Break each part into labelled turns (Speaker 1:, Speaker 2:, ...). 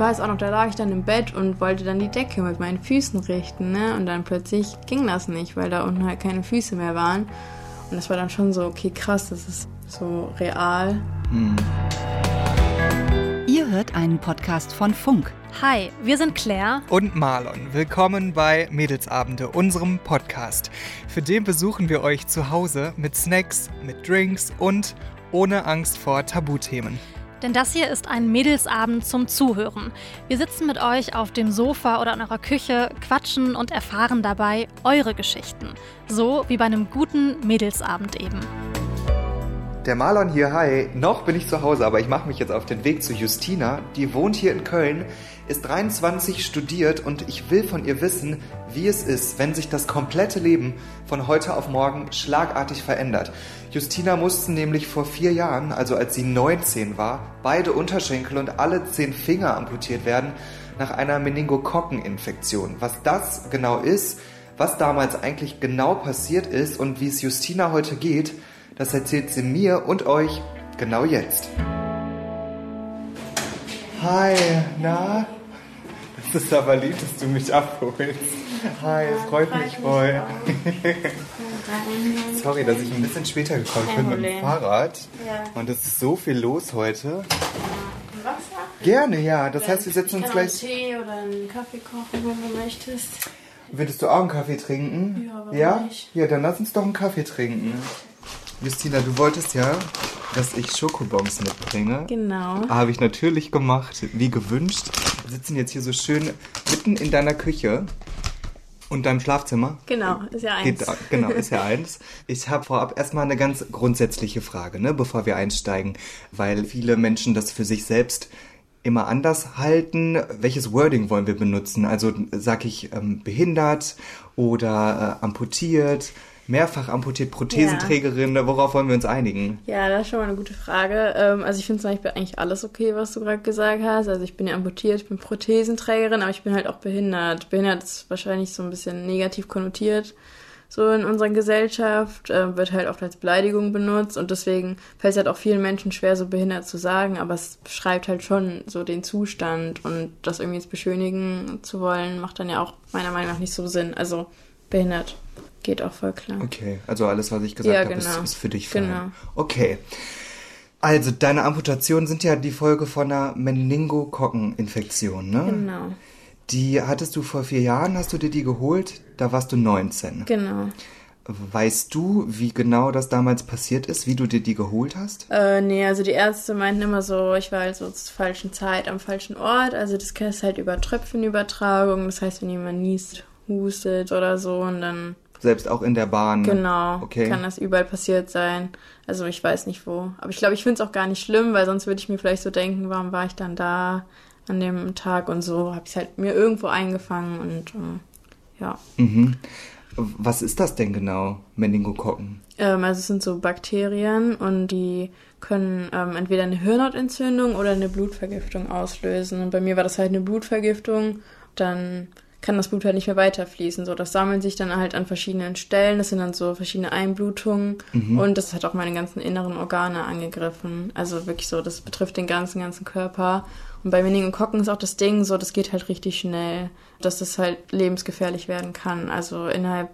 Speaker 1: weiß auch noch, da lag ich dann im Bett und wollte dann die Decke mit meinen Füßen richten, ne? Und dann plötzlich ging das nicht, weil da unten halt keine Füße mehr waren. Und das war dann schon so, okay, krass, das ist so real. Hm.
Speaker 2: Ihr hört einen Podcast von Funk.
Speaker 3: Hi, wir sind Claire
Speaker 4: und Marlon. Willkommen bei Mädelsabende, unserem Podcast. Für den besuchen wir euch zu Hause mit Snacks, mit Drinks und ohne Angst vor Tabuthemen.
Speaker 3: Denn das hier ist ein Mädelsabend zum Zuhören. Wir sitzen mit euch auf dem Sofa oder in eurer Küche, quatschen und erfahren dabei eure Geschichten. So wie bei einem guten Mädelsabend eben.
Speaker 4: Der Marlon hier, hi. Noch bin ich zu Hause, aber ich mache mich jetzt auf den Weg zu Justina. Die wohnt hier in Köln, ist 23, studiert und ich will von ihr wissen, wie es ist, wenn sich das komplette Leben von heute auf morgen schlagartig verändert. Justina mussten nämlich vor vier Jahren, also als sie 19 war, beide Unterschenkel und alle zehn Finger amputiert werden nach einer Meningokokkeninfektion. Was das genau ist, was damals eigentlich genau passiert ist und wie es Justina heute geht, das erzählt sie mir und euch genau jetzt. Hi, na? Das ist aber lieb, dass du mich abholst. Hi, es freut mich voll. Sorry, dass ich ein bisschen später gekommen bin mit dem Fahrrad. Und es ist so viel los heute. Wasser? Gerne, ja. Das heißt, wir setzen uns gleich.
Speaker 1: einen Tee oder einen Kaffee kochen, wenn du möchtest.
Speaker 4: Würdest du auch einen Kaffee trinken?
Speaker 1: Ja, warum ja? nicht?
Speaker 4: Ja, dann lass uns doch einen Kaffee trinken. Justina, du wolltest ja, dass ich Schokobons mitbringe.
Speaker 1: Genau.
Speaker 4: Habe ich natürlich gemacht, wie gewünscht. Wir sitzen jetzt hier so schön mitten in deiner Küche und deinem Schlafzimmer.
Speaker 1: Genau, ist ja eins. Geht,
Speaker 4: genau, ist ja eins. Ich habe vorab erstmal eine ganz grundsätzliche Frage, ne, bevor wir einsteigen, weil viele Menschen das für sich selbst immer anders halten. Welches Wording wollen wir benutzen? Also sag ich ähm, behindert oder äh, amputiert? Mehrfach amputiert, Prothesenträgerin, ja. worauf wollen wir uns einigen?
Speaker 1: Ja, das ist schon mal eine gute Frage. Ähm, also ich finde zum Beispiel eigentlich alles okay, was du gerade gesagt hast. Also ich bin ja amputiert, ich bin Prothesenträgerin, aber ich bin halt auch behindert. Behindert ist wahrscheinlich so ein bisschen negativ konnotiert. So in unserer Gesellschaft äh, wird halt oft als Beleidigung benutzt und deswegen fällt es halt auch vielen Menschen schwer, so behindert zu sagen, aber es beschreibt halt schon so den Zustand und das irgendwie jetzt beschönigen zu wollen, macht dann ja auch meiner Meinung nach nicht so Sinn. Also behindert. Geht auch voll klar.
Speaker 4: Okay, also alles, was ich gesagt ja, habe, genau. ist, ist, für dich fein.
Speaker 1: Genau.
Speaker 4: Okay. Also, deine Amputationen sind ja die Folge von einer Meningokokkeninfektion, ne?
Speaker 1: Genau.
Speaker 4: Die hattest du vor vier Jahren, hast du dir die geholt? Da warst du 19.
Speaker 1: Genau.
Speaker 4: Weißt du, wie genau das damals passiert ist, wie du dir die geholt hast?
Speaker 1: Äh, nee, also die Ärzte meinten immer so, ich war halt so zur falschen Zeit am falschen Ort. Also das ist halt über Tröpfchenübertragung. Das heißt, wenn jemand niest, hustet oder so und dann
Speaker 4: selbst auch in der Bahn.
Speaker 1: Genau. Okay. Kann das überall passiert sein. Also ich weiß nicht wo. Aber ich glaube, ich finde es auch gar nicht schlimm, weil sonst würde ich mir vielleicht so denken, warum war ich dann da an dem Tag und so. Habe ich halt mir irgendwo eingefangen und äh, ja.
Speaker 4: Mhm. Was ist das denn genau, Meningokokken?
Speaker 1: Ähm, also es sind so Bakterien und die können ähm, entweder eine Hirnhautentzündung oder eine Blutvergiftung auslösen. Und bei mir war das halt eine Blutvergiftung. Dann kann das Blut halt nicht mehr weiterfließen. So, das sammelt sich dann halt an verschiedenen Stellen. Das sind dann so verschiedene Einblutungen mhm. und das hat auch meine ganzen inneren Organe angegriffen. Also wirklich so, das betrifft den ganzen, ganzen Körper. Und bei Meningokokken ist auch das Ding so, das geht halt richtig schnell, dass das halt lebensgefährlich werden kann. Also innerhalb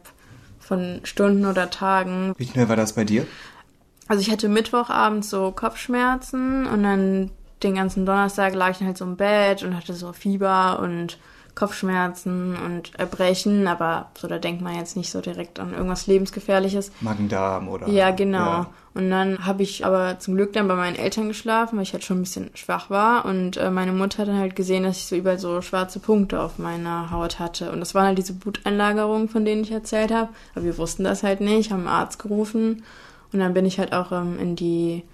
Speaker 1: von Stunden oder Tagen.
Speaker 4: Wie schnell war das bei dir?
Speaker 1: Also ich hatte Mittwochabend so Kopfschmerzen und dann den ganzen Donnerstag lag ich dann halt so im Bett und hatte so Fieber und Kopfschmerzen und Erbrechen, aber so da denkt man jetzt nicht so direkt an irgendwas lebensgefährliches.
Speaker 4: Magen-Darm oder?
Speaker 1: Ja, genau. Ja. Und dann habe ich aber zum Glück dann bei meinen Eltern geschlafen, weil ich halt schon ein bisschen schwach war und äh, meine Mutter hat dann halt gesehen, dass ich so überall so schwarze Punkte auf meiner Haut hatte und das waren halt diese Bluteinlagerungen, von denen ich erzählt habe, aber wir wussten das halt nicht, haben einen Arzt gerufen und dann bin ich halt auch ähm, in die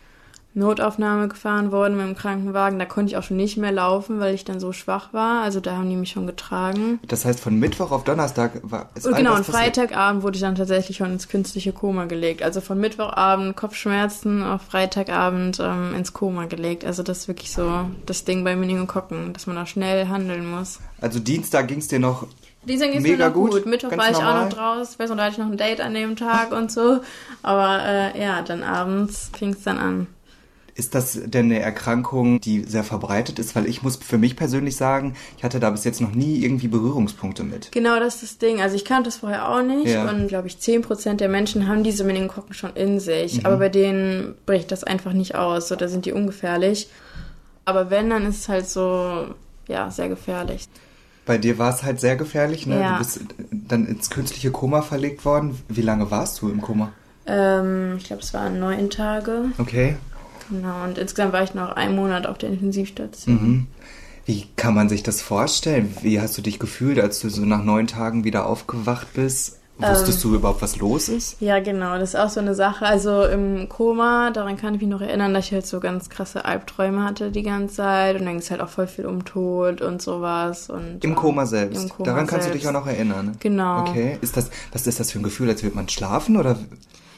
Speaker 1: Notaufnahme gefahren worden mit dem Krankenwagen. Da konnte ich auch schon nicht mehr laufen, weil ich dann so schwach war. Also da haben die mich schon getragen.
Speaker 4: Das heißt, von Mittwoch auf Donnerstag war
Speaker 1: es Und Genau, und Freitagabend wurde ich dann tatsächlich schon ins künstliche Koma gelegt. Also von Mittwochabend Kopfschmerzen auf Freitagabend ähm, ins Koma gelegt. Also das ist wirklich so das Ding bei Meningokokken, dass man da schnell handeln muss.
Speaker 4: Also Dienstag ging es dir noch
Speaker 1: Dienstag ging es mir noch gut. gut. Mittwoch war ich normal. auch noch draußen. Weiß noch, da hatte ich noch ein Date an dem Tag und so. Aber äh, ja, dann abends fing es dann an.
Speaker 4: Ist das denn eine Erkrankung, die sehr verbreitet ist? Weil ich muss für mich persönlich sagen, ich hatte da bis jetzt noch nie irgendwie Berührungspunkte mit.
Speaker 1: Genau, das ist das Ding. Also ich kannte das vorher auch nicht
Speaker 4: Ja.
Speaker 1: und glaube ich 10% der Menschen haben diese Meningokokken schon in sich.
Speaker 4: Mhm.
Speaker 1: Aber bei denen bricht das einfach nicht aus oder sind die ungefährlich. Aber wenn, dann ist es halt so, ja, sehr gefährlich.
Speaker 4: Bei dir war es halt sehr gefährlich, ne?
Speaker 1: Ja.
Speaker 4: Du bist dann ins künstliche Koma verlegt worden. Wie lange warst du im Koma?
Speaker 1: Ähm, ich glaube, es waren neun Tage.
Speaker 4: Okay.
Speaker 1: Genau, und insgesamt war ich noch einen Monat auf der Intensivstation.
Speaker 4: Mhm. Wie kann man sich das vorstellen? Wie hast du dich gefühlt, als du so nach neun Tagen wieder aufgewacht bist? Wusstest du überhaupt, was los ist?
Speaker 1: Ja, genau, das ist auch so eine Sache. Also im Koma, daran kann ich mich noch erinnern, dass ich halt so ganz krasse Albträume hatte die ganze Zeit und dann ging es halt auch voll viel um Tod und sowas. Und,
Speaker 4: Im
Speaker 1: ähm,
Speaker 4: Koma selbst.
Speaker 1: Im Koma
Speaker 4: Daran kannst du dich
Speaker 1: selbst.
Speaker 4: auch noch erinnern. ne?
Speaker 1: Genau.
Speaker 4: Okay. Ist das, was ist das für ein Gefühl? Als würde man schlafen oder?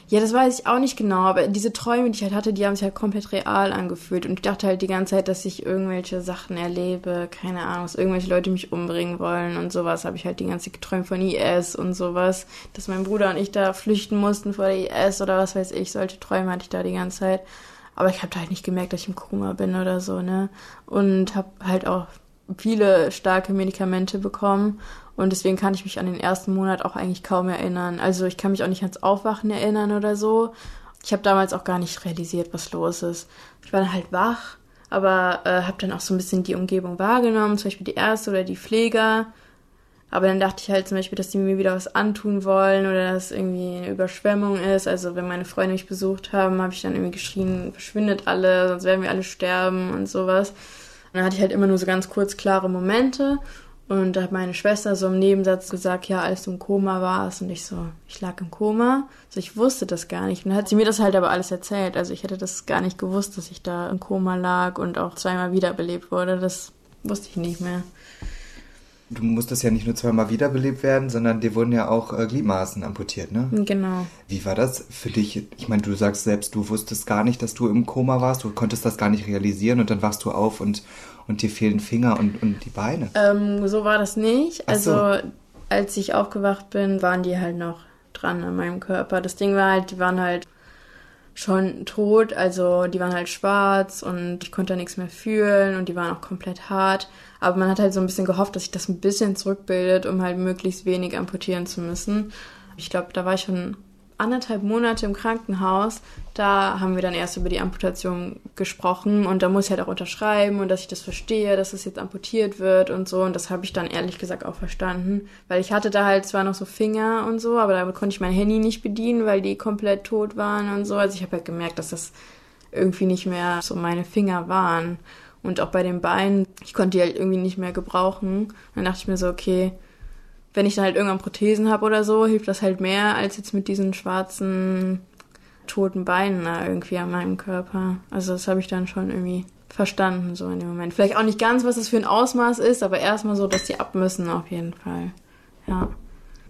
Speaker 1: Ja, das weiß ich auch nicht genau, aber diese Träume, die ich halt hatte, die haben sich halt komplett real angefühlt. Und ich dachte halt die ganze Zeit, dass ich irgendwelche Sachen erlebe, keine Ahnung, dass irgendwelche Leute mich umbringen wollen und sowas. Habe ich halt die ganze Zeit geträumt von IS und sowas. Dass mein Bruder und ich da flüchten mussten vor der IS oder was weiß ich. Solche Träume hatte ich da die ganze Zeit. Aber ich habe da halt nicht gemerkt, dass ich im Koma bin oder so, ne? Und habe halt auch viele starke Medikamente bekommen. Und deswegen kann ich mich an den ersten Monat auch eigentlich kaum erinnern. Also ich kann mich auch nicht ans Aufwachen erinnern oder so. Ich habe damals auch gar nicht realisiert, was los ist. Ich war dann halt wach, aber äh, habe dann auch so ein bisschen die Umgebung wahrgenommen, zum Beispiel die Ärzte oder die Pfleger. Aber dann dachte ich halt zum Beispiel, dass die mir wieder was antun wollen oder dass irgendwie eine Überschwemmung ist. Also wenn meine Freunde mich besucht haben, habe ich dann irgendwie geschrien, verschwindet alle, sonst werden wir alle sterben und sowas. Und dann hatte ich halt immer nur so ganz kurz klare Momente. Und da hat meine Schwester so im Nebensatz gesagt, ja, als du im Koma warst. Und ich so, ich lag im Koma. Also ich wusste das gar nicht. Und dann hat sie mir das halt aber alles erzählt. Also ich hätte das gar nicht gewusst, dass ich da im Koma lag und auch zweimal wiederbelebt wurde. Das wusste ich nicht mehr.
Speaker 4: Du musstest ja nicht nur zweimal wiederbelebt werden, sondern dir wurden ja auch äh, Gliedmaßen amputiert, ne?
Speaker 1: Genau.
Speaker 4: Wie war das für dich? Ich meine, du sagst selbst, du wusstest gar nicht, dass du im Koma warst, du konntest das gar nicht realisieren und dann wachst du auf und, und dir fehlen Finger und, und die Beine.
Speaker 1: Ähm, so war das nicht.
Speaker 4: Ach so.
Speaker 1: Also als ich aufgewacht bin, waren die halt noch dran an meinem Körper. Das Ding war halt, die waren halt schon tot, also die waren halt schwarz und ich konnte da nichts mehr fühlen und die waren auch komplett hart. Aber man hat halt so ein bisschen gehofft, dass sich das ein bisschen zurückbildet, um halt möglichst wenig amputieren zu müssen. Ich glaube, da war ich schon anderthalb Monate im Krankenhaus. Da haben wir dann erst über die Amputation gesprochen und da muss ich halt auch unterschreiben und dass ich das verstehe, dass es jetzt amputiert wird und so. Und das habe ich dann ehrlich gesagt auch verstanden, weil ich hatte da halt zwar noch so Finger und so, aber damit konnte ich mein Handy nicht bedienen, weil die komplett tot waren und so. Also ich habe halt gemerkt, dass das irgendwie nicht mehr so meine Finger waren. Und auch bei den Beinen, ich konnte die halt irgendwie nicht mehr gebrauchen. Dann dachte ich mir so, okay, wenn ich dann halt irgendwann Prothesen habe oder so, hilft das halt mehr als jetzt mit diesen schwarzen, toten Beinen da irgendwie an meinem Körper. Also das habe ich dann schon irgendwie verstanden, so in dem Moment. Vielleicht auch nicht ganz, was das für ein Ausmaß ist, aber erstmal so, dass die ab müssen auf jeden Fall. Ja.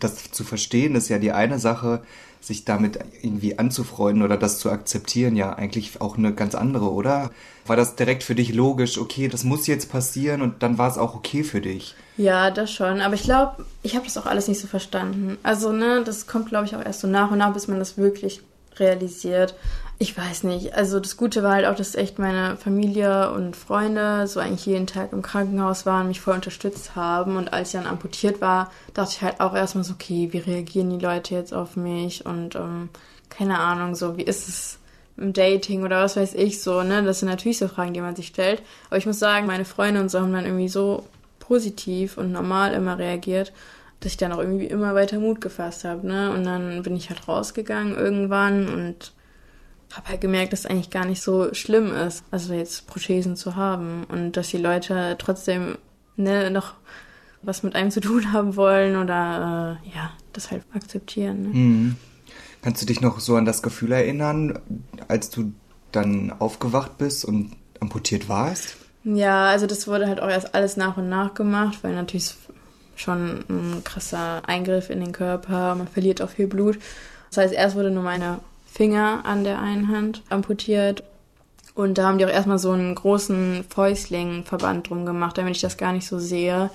Speaker 4: Das zu verstehen ist ja die eine Sache, sich damit irgendwie anzufreunden oder das zu akzeptieren, ja eigentlich auch eine ganz andere, oder? War das direkt für dich logisch, okay, das muss jetzt passieren und dann war es auch okay für dich?
Speaker 1: Ja, das schon. Aber ich glaube, ich habe das auch alles nicht so verstanden. Also, ne, das kommt, glaube ich, auch erst so nach und nach, bis man das wirklich realisiert. Ich weiß nicht. Also das Gute war halt auch, dass echt meine Familie und Freunde so eigentlich jeden Tag im Krankenhaus waren, mich voll unterstützt haben. Und als ich dann amputiert war, dachte ich halt auch erstmal so, okay, wie reagieren die Leute jetzt auf mich? Und ähm, keine Ahnung, so wie ist es im Dating oder was weiß ich so, ne? Das sind natürlich so Fragen, die man sich stellt. Aber ich muss sagen, meine Freunde und so haben dann irgendwie so positiv und normal immer reagiert, dass ich dann auch irgendwie immer weiter Mut gefasst habe, ne? Und dann bin ich halt rausgegangen irgendwann und habe halt gemerkt, dass es eigentlich gar nicht so schlimm ist, also jetzt Prothesen zu haben und dass die Leute trotzdem ne, noch was mit einem zu tun haben wollen oder äh, ja, das halt akzeptieren. Ne?
Speaker 4: Mhm. Kannst du dich noch so an das Gefühl erinnern, als du dann aufgewacht bist und amputiert warst?
Speaker 1: Ja, also das wurde halt auch erst alles nach und nach gemacht, weil natürlich ist schon ein krasser Eingriff in den Körper, man verliert auch viel Blut. Das heißt, erst wurde nur meine Finger an der einen Hand amputiert und da haben die auch erstmal so einen großen Fäustlingverband drum gemacht, damit ich das gar nicht so sehe.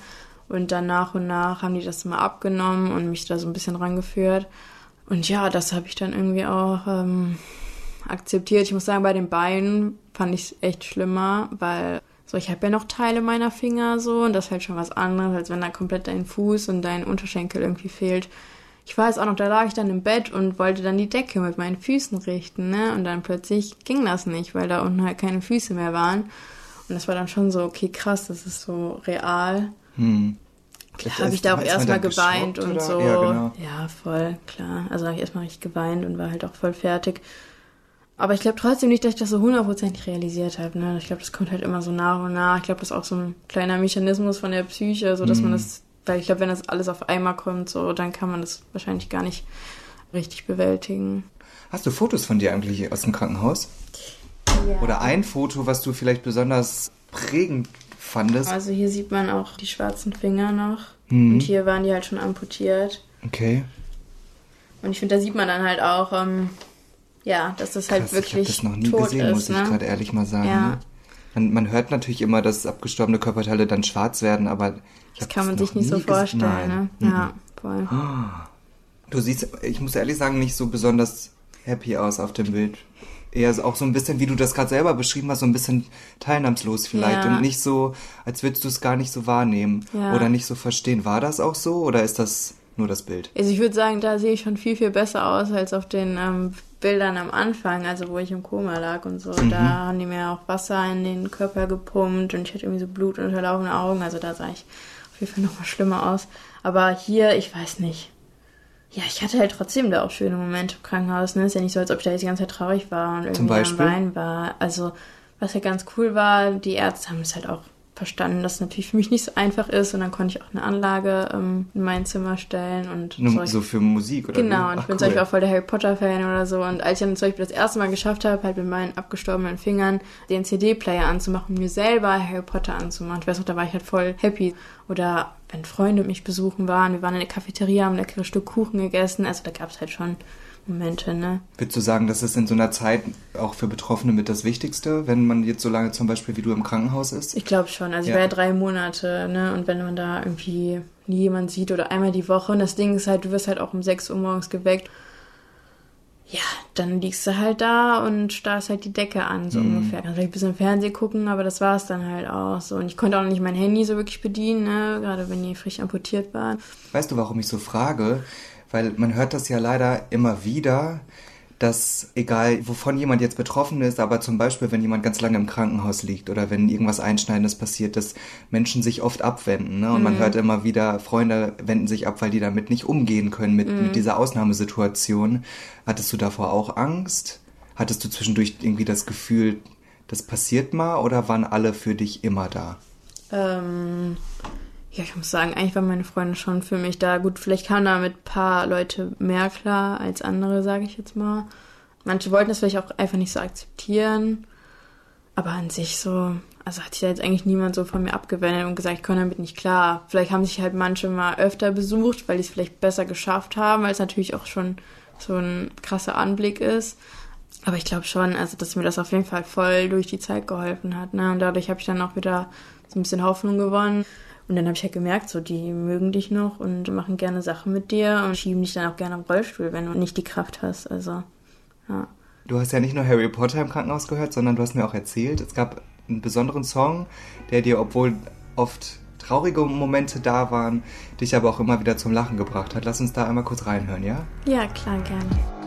Speaker 1: Und dann nach und nach haben die das mal abgenommen und mich da so ein bisschen rangeführt. Und ja, das habe ich dann irgendwie auch ähm, akzeptiert. Ich muss sagen, bei den Beinen fand ich es echt schlimmer, weil so, ich habe ja noch Teile meiner Finger so und das ist halt schon was anderes, als wenn da komplett dein Fuß und dein Unterschenkel irgendwie fehlt. Ich weiß auch noch, da lag ich dann im Bett und wollte dann die Decke mit meinen Füßen richten, ne? Und dann plötzlich ging das nicht, weil da unten halt keine Füße mehr waren. Und das war dann schon so, okay, krass, das ist so real.
Speaker 4: Hm.
Speaker 1: Klar, habe ich da auch erstmal geweint und
Speaker 4: oder?
Speaker 1: so.
Speaker 4: Ja, genau.
Speaker 1: Ja, voll, klar. Also habe ich erstmal richtig geweint und war halt auch voll fertig. Aber ich glaube trotzdem nicht, dass ich das so hundertprozentig realisiert habe. Ne? Ich glaube, das kommt halt immer so nach und nach. Ich glaube, das ist auch so ein kleiner Mechanismus von der Psyche, so dass
Speaker 4: Mhm.
Speaker 1: man das, weil ich glaube, wenn das alles auf einmal kommt, so, dann kann man das wahrscheinlich gar nicht richtig bewältigen.
Speaker 4: Hast du Fotos von dir eigentlich aus dem Krankenhaus?
Speaker 1: Ja.
Speaker 4: Oder ein Foto, was du vielleicht besonders prägend fandest?
Speaker 1: Also hier sieht man auch die schwarzen Finger noch.
Speaker 4: Mhm.
Speaker 1: Und hier waren die halt schon amputiert.
Speaker 4: Okay.
Speaker 1: Und ich finde, da sieht man dann halt auch, ähm, ja, dass das halt
Speaker 4: Krass, ich habe
Speaker 1: wirklich
Speaker 4: das noch nie
Speaker 1: tot
Speaker 4: gesehen,
Speaker 1: ist.
Speaker 4: muss ich
Speaker 1: ne?
Speaker 4: gerade ehrlich mal sagen.
Speaker 1: Ja.
Speaker 4: Ne? Man, man hört natürlich immer, dass abgestorbene Körperteile dann schwarz werden, aber ich
Speaker 1: Das kann man sich nicht so vorstellen, ne?
Speaker 4: Mhm.
Speaker 1: Ja, voll.
Speaker 4: Du siehst, ich muss ehrlich sagen, nicht so besonders happy aus auf dem Bild. Eher so- auch so ein bisschen, wie du das gerade selber beschrieben hast, so ein bisschen teilnahmslos vielleicht
Speaker 1: Ja.
Speaker 4: und nicht so, als würdest du es gar nicht so wahrnehmen
Speaker 1: Ja.
Speaker 4: oder nicht so verstehen. War das auch so oder ist das nur das Bild?
Speaker 1: Also ich würde sagen, da sehe ich schon viel, viel besser aus als auf den ähm, Bildern am Anfang, also wo ich im Koma lag und so.
Speaker 4: Mhm.
Speaker 1: Da haben die mir auch Wasser in den Körper gepumpt und ich hatte irgendwie so blutunterlaufene Augen, also da sah ich auf jeden Fall noch mal schlimmer aus. Aber hier, ich weiß nicht. Ja, ich hatte halt trotzdem da auch schöne Momente im Krankenhaus. Ne? Ist ja nicht so, als ob ich da jetzt die ganze Zeit traurig war und irgendwie am Weinen war. Also, was ja ganz cool war, die Ärzte haben es halt auch verstanden, dass es natürlich für mich nicht so einfach ist. Und dann konnte ich auch eine Anlage ähm, in mein Zimmer stellen und
Speaker 4: Nur
Speaker 1: so.
Speaker 4: für Musik oder
Speaker 1: Genau,
Speaker 4: wie?
Speaker 1: und ich
Speaker 4: Ach,
Speaker 1: bin
Speaker 4: cool.
Speaker 1: zum Beispiel auch voll der Harry Potter-Fan oder so. Und als ich dann zum Beispiel das erste Mal geschafft habe, halt mit meinen abgestorbenen Fingern den CD-Player anzumachen, mir selber Harry Potter anzumachen. Ich weiß noch, da war ich halt voll happy. Oder wenn Freunde mich besuchen waren, wir waren in der Cafeteria, haben ein leckeres Stück Kuchen gegessen. Also da gab es halt schon Momente, ne?
Speaker 4: Würdest du sagen, das ist in so einer Zeit auch für Betroffene mit das Wichtigste, wenn man jetzt so lange zum Beispiel wie du im Krankenhaus ist?
Speaker 1: Ich glaube schon. Also ich
Speaker 4: Ja.
Speaker 1: war ja drei Monate, ne? Und wenn man da irgendwie nie jemand sieht oder einmal die Woche und das Ding ist halt, du wirst halt auch um 6 Uhr morgens geweckt. Ja, dann liegst du halt da und starrst halt die Decke an, so ungefähr. Kannst vielleicht ein bisschen Fernsehen gucken, aber das war es dann halt auch so. Und ich konnte auch noch nicht mein Handy so wirklich bedienen, ne? Gerade wenn die frisch amputiert waren.
Speaker 4: Weißt du, warum ich so frage? Weil man hört das ja leider immer wieder, dass egal wovon jemand jetzt betroffen ist, aber zum Beispiel, wenn jemand ganz lange im Krankenhaus liegt oder wenn irgendwas Einschneidendes passiert, dass Menschen sich oft abwenden. Ne? Und man hört immer wieder, Freunde wenden sich ab, weil die damit nicht umgehen können, mit, mit dieser Ausnahmesituation. Hattest du davor auch Angst? Hattest du zwischendurch irgendwie das Gefühl, das passiert mal oder waren alle für dich immer da?
Speaker 1: Ähm, ja, ich muss sagen, eigentlich waren meine Freunde schon für mich da. Gut, vielleicht kamen da mit ein paar Leute mehr klar als andere, sage ich jetzt mal. Manche wollten das vielleicht auch einfach nicht so akzeptieren. Aber an sich so, also hat sich da jetzt eigentlich niemand so von mir abgewendet und gesagt, ich komme damit nicht klar. Vielleicht haben sich halt manche mal öfter besucht, weil die es vielleicht besser geschafft haben, weil es natürlich auch schon so ein krasser Anblick ist. Aber ich glaube schon, also dass mir das auf jeden Fall voll durch die Zeit geholfen hat. Ne? Und dadurch habe ich dann auch wieder so ein bisschen Hoffnung gewonnen. Und dann habe ich halt gemerkt, so die mögen dich noch und machen gerne Sachen mit dir und schieben dich dann auch gerne im Rollstuhl, wenn du nicht die Kraft hast. Also, ja.
Speaker 4: Du hast ja nicht nur Harry Potter im Krankenhaus gehört, sondern du hast mir auch erzählt, es gab einen besonderen Song, der dir, obwohl oft traurige Momente da waren, dich aber auch immer wieder zum Lachen gebracht hat. Lass uns da einmal kurz reinhören, ja?
Speaker 1: Ja, klar, gerne.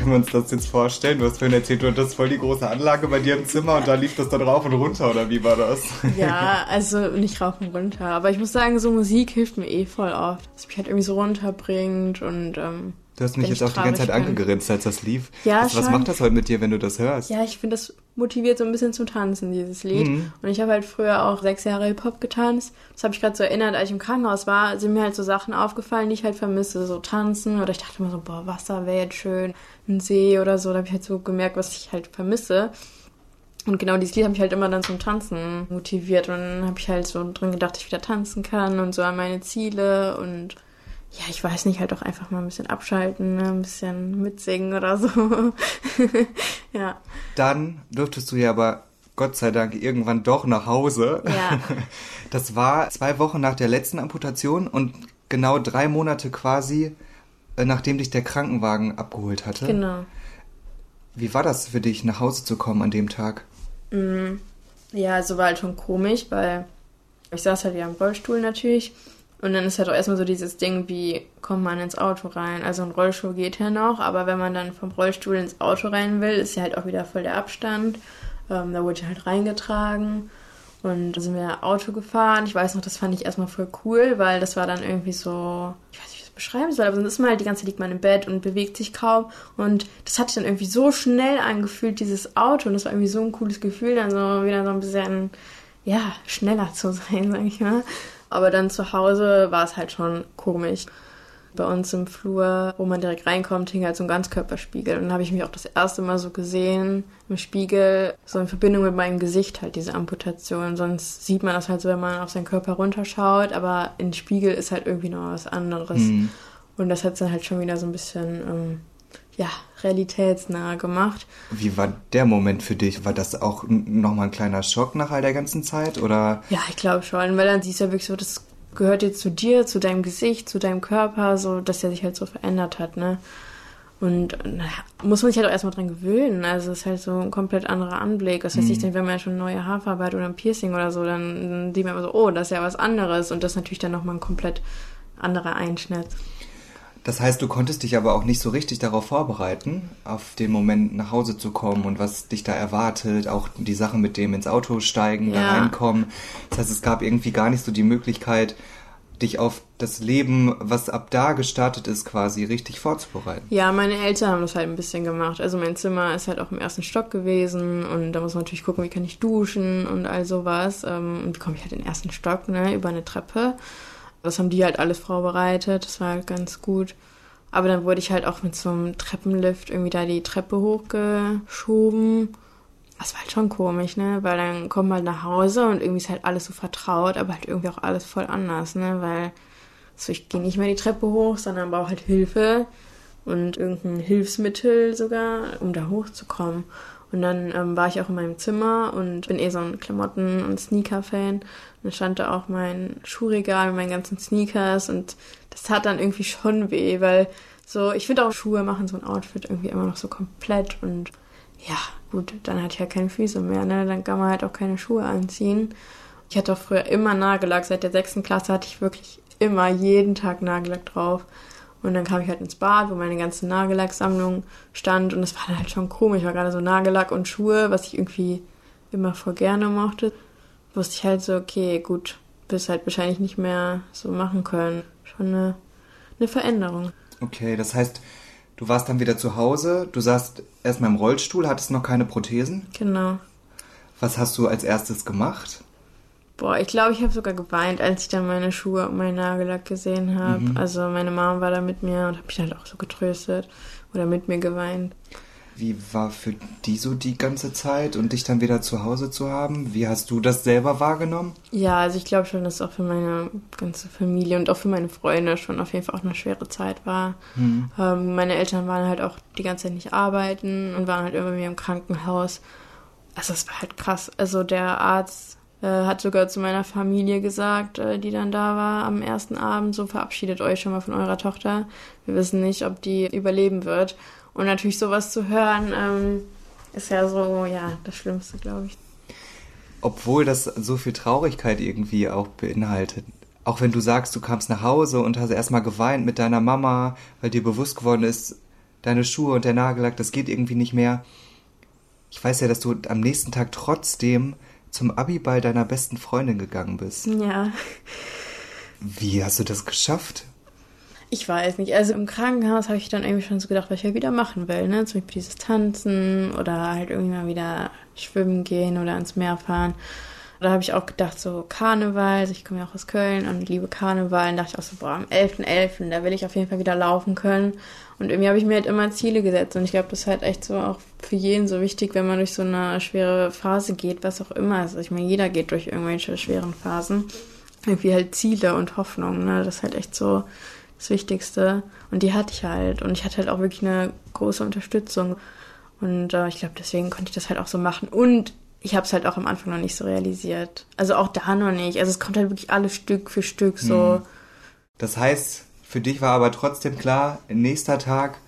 Speaker 4: Können wir uns das jetzt vorstellen? Du hast vorhin erzählt, du hattest voll die große Anlage bei dir im Zimmer und da lief das dann rauf und runter, oder wie war das?
Speaker 1: Ja, also nicht rauf und runter. Aber ich muss sagen, so Musik hilft mir eh voll oft. Dass mich halt irgendwie so runterbringt und ähm,
Speaker 4: Du hast mich
Speaker 1: wenn
Speaker 4: jetzt auch die ganze Zeit angegrinst, als das lief.
Speaker 1: Ja,
Speaker 4: was, was macht das heute mit dir, wenn du das hörst?
Speaker 1: Ja, ich finde, das motiviert so ein bisschen zum Tanzen, dieses Lied.
Speaker 4: Mhm.
Speaker 1: Und ich habe halt früher auch sechs Jahre Hip-Hop getanzt. Das habe ich gerade so erinnert, als ich im Krankenhaus war, sind mir halt so Sachen aufgefallen, die ich halt vermisse. So tanzen oder ich dachte immer so, boah, Wasser wäre jetzt schön, ein See oder so. Da habe ich halt so gemerkt, was ich halt vermisse. Und genau dieses Lied habe ich halt immer dann zum Tanzen motiviert. Und dann habe ich halt so drin gedacht, ich wieder tanzen kann und so an meine Ziele und ja, ich weiß nicht, halt auch einfach mal ein bisschen abschalten, ne? ein bisschen mitsingen oder so. ja.
Speaker 4: Dann durftest du ja aber Gott sei Dank irgendwann doch nach Hause.
Speaker 1: Ja.
Speaker 4: Das war zwei Wochen nach der letzten Amputation und genau drei Monate quasi, äh, nachdem dich der Krankenwagen abgeholt hatte.
Speaker 1: Genau.
Speaker 4: Wie war das für dich, nach Hause zu kommen an dem Tag?
Speaker 1: Ja, also war halt schon komisch, weil ich saß halt wieder im Rollstuhl natürlich. Und dann ist halt auch erstmal so dieses Ding, wie kommt man ins Auto rein? Also ein Rollstuhl geht ja noch, aber wenn man dann vom Rollstuhl ins Auto rein will, ist ja halt auch wieder voll der Abstand. Ähm, da wurde ich halt reingetragen. Und dann sind wir Auto gefahren. Ich weiß noch, das fand ich erstmal voll cool, weil das war dann irgendwie so, ich weiß nicht, wie ich das beschreiben soll, aber sonst ist man halt die ganze Zeit liegt man im Bett und bewegt sich kaum. Und das hat sich dann irgendwie so schnell angefühlt, dieses Auto. Und das war irgendwie so ein cooles Gefühl, dann so wieder so ein bisschen, ja, schneller zu sein, sag ich mal. Aber dann zu Hause war es halt schon komisch. Bei uns im Flur, wo man direkt reinkommt, hing halt so ein Ganzkörperspiegel. Und dann habe ich mich auch das erste Mal so gesehen im Spiegel, so in Verbindung mit meinem Gesicht halt diese Amputation. Sonst sieht man das halt so, wenn man auf seinen Körper runterschaut, aber im Spiegel ist halt irgendwie noch was anderes. Und das hat dann halt schon wieder so ein bisschen, ähm, ja, realitätsnah gemacht.
Speaker 4: Wie war der Moment für dich? War das auch nochmal ein kleiner Schock nach all der ganzen Zeit? Oder
Speaker 1: Ja, ich glaube schon, weil dann siehst du ja wirklich so, das gehört jetzt zu dir, zu deinem Gesicht, zu deinem Körper, so, dass der sich halt so verändert hat, ne? Und naja, muss man sich halt auch erstmal dran gewöhnen. Also es ist halt so ein komplett anderer Anblick. Das heißt, ich denke, wenn man ja schon neue Haarfarbe hat oder ein Piercing oder so, dann, dann sieht man immer so, oh, das ist ja was anderes. Und das ist natürlich dann nochmal ein komplett anderer Einschnitt.
Speaker 4: Das heißt, du konntest dich aber auch nicht so richtig darauf vorbereiten, auf den Moment nach Hause zu kommen und was dich da erwartet, auch die Sachen mit dem ins Auto steigen, da
Speaker 1: Ja.
Speaker 4: reinkommen. Das heißt, es gab irgendwie gar nicht so die Möglichkeit, dich auf das Leben, was ab da gestartet ist, quasi richtig vorzubereiten.
Speaker 1: Ja, meine Eltern haben das halt ein bisschen gemacht. Also mein Zimmer ist halt auch im ersten Stock gewesen und da muss man natürlich gucken, wie kann ich duschen und all sowas. Ähm, Und wie komme ich halt in den ersten Stock, ne, über eine Treppe. Das haben die halt alles vorbereitet, das war halt ganz gut. Aber dann wurde ich halt auch mit so einem Treppenlift irgendwie da die Treppe hochgeschoben. Das war halt schon komisch, ne? Weil dann kommt man halt nach Hause und irgendwie ist halt alles so vertraut, aber halt irgendwie auch alles voll anders, ne? Weil so, ich gehe nicht mehr die Treppe hoch, sondern brauche halt Hilfe und irgendein Hilfsmittel sogar, um da hochzukommen. Und dann ähm, war ich auch in meinem Zimmer und bin eh so ein Klamotten- und Sneaker-Fan. Und dann stand da auch mein Schuhregal mit meinen ganzen Sneakers und das tat dann irgendwie schon weh, weil so, ich finde auch Schuhe machen so ein Outfit irgendwie immer noch so komplett und ja, gut, dann hatte ich ja keine Füße mehr, ne? Dann kann man halt auch keine Schuhe anziehen. Ich hatte auch früher immer Nagellack. Seit der sechsten Klasse hatte ich wirklich immer jeden Tag Nagellack drauf. Und dann kam ich halt ins Bad, wo meine ganze Nagellacksammlung stand. Und das war dann halt schon komisch, weil gerade so Nagellack und Schuhe, was ich irgendwie immer voll gerne mochte, wusste ich halt so, okay, gut, wirst halt wahrscheinlich nicht mehr so machen können. Schon eine, eine Veränderung.
Speaker 4: Okay, das heißt, du warst dann wieder zu Hause, du saßt erstmal im Rollstuhl, hattest noch keine Prothesen.
Speaker 1: Genau.
Speaker 4: Was hast du als erstes gemacht?
Speaker 1: Boah, ich glaube, ich habe sogar geweint, als ich dann meine Schuhe und meinen Nagellack gesehen habe. Also meine Mom war da mit mir und hat mich halt auch so getröstet oder mit mir geweint.
Speaker 4: Wie war für die so die ganze Zeit und dich dann wieder zu Hause zu haben? Wie hast du das selber wahrgenommen?
Speaker 1: Ja, also ich glaube schon, dass es auch für meine ganze Familie und auch für meine Freunde schon auf jeden Fall auch eine schwere Zeit war. Ähm, meine Eltern waren halt auch die ganze Zeit nicht arbeiten und waren halt irgendwie im Krankenhaus. Also es war halt krass. Also der Arzt äh, hat sogar zu meiner Familie gesagt, äh, die dann da war am ersten Abend, so verabschiedet euch schon mal von eurer Tochter. Wir wissen nicht, ob die überleben wird. Und natürlich sowas zu hören, ähm, ist ja so, ja, das Schlimmste, glaube ich.
Speaker 4: Obwohl das so viel Traurigkeit irgendwie auch beinhaltet. Auch wenn du sagst, du kamst nach Hause und hast erstmal geweint mit deiner Mama, weil dir bewusst geworden ist, deine Schuhe und der Nagellack, das geht irgendwie nicht mehr. Ich weiß ja, dass du am nächsten Tag trotzdem zum Abiball deiner besten Freundin gegangen bist.
Speaker 1: Ja.
Speaker 4: Wie hast du das geschafft?
Speaker 1: Ich weiß nicht. Also im Krankenhaus habe ich dann irgendwie schon so gedacht, was ich ja wieder machen will. Ne? Zum Beispiel dieses Tanzen oder halt irgendwie mal wieder schwimmen gehen oder ans Meer fahren. Da habe ich auch gedacht, so Karneval, also ich komme ja auch aus Köln und liebe Karneval. Und dachte ich auch so, boah, am 11.11., da will ich auf jeden Fall wieder laufen können. Und irgendwie habe ich mir halt immer Ziele gesetzt. Und ich glaube, das ist halt echt so auch für jeden so wichtig, wenn man durch so eine schwere Phase geht, was auch immer. Also ich meine, jeder geht durch irgendwelche schweren Phasen. Irgendwie halt Ziele und Hoffnung, ne? Das ist halt echt so das Wichtigste. Und die hatte ich halt. Und ich hatte halt auch wirklich eine große Unterstützung. Und äh, ich glaube, deswegen konnte ich das halt auch so machen. Und ich habe es halt auch am Anfang noch nicht so realisiert. Also auch da noch nicht. Also es kommt halt wirklich alles Stück für Stück so.
Speaker 4: Das heißt, für dich war aber trotzdem klar, nächster Tag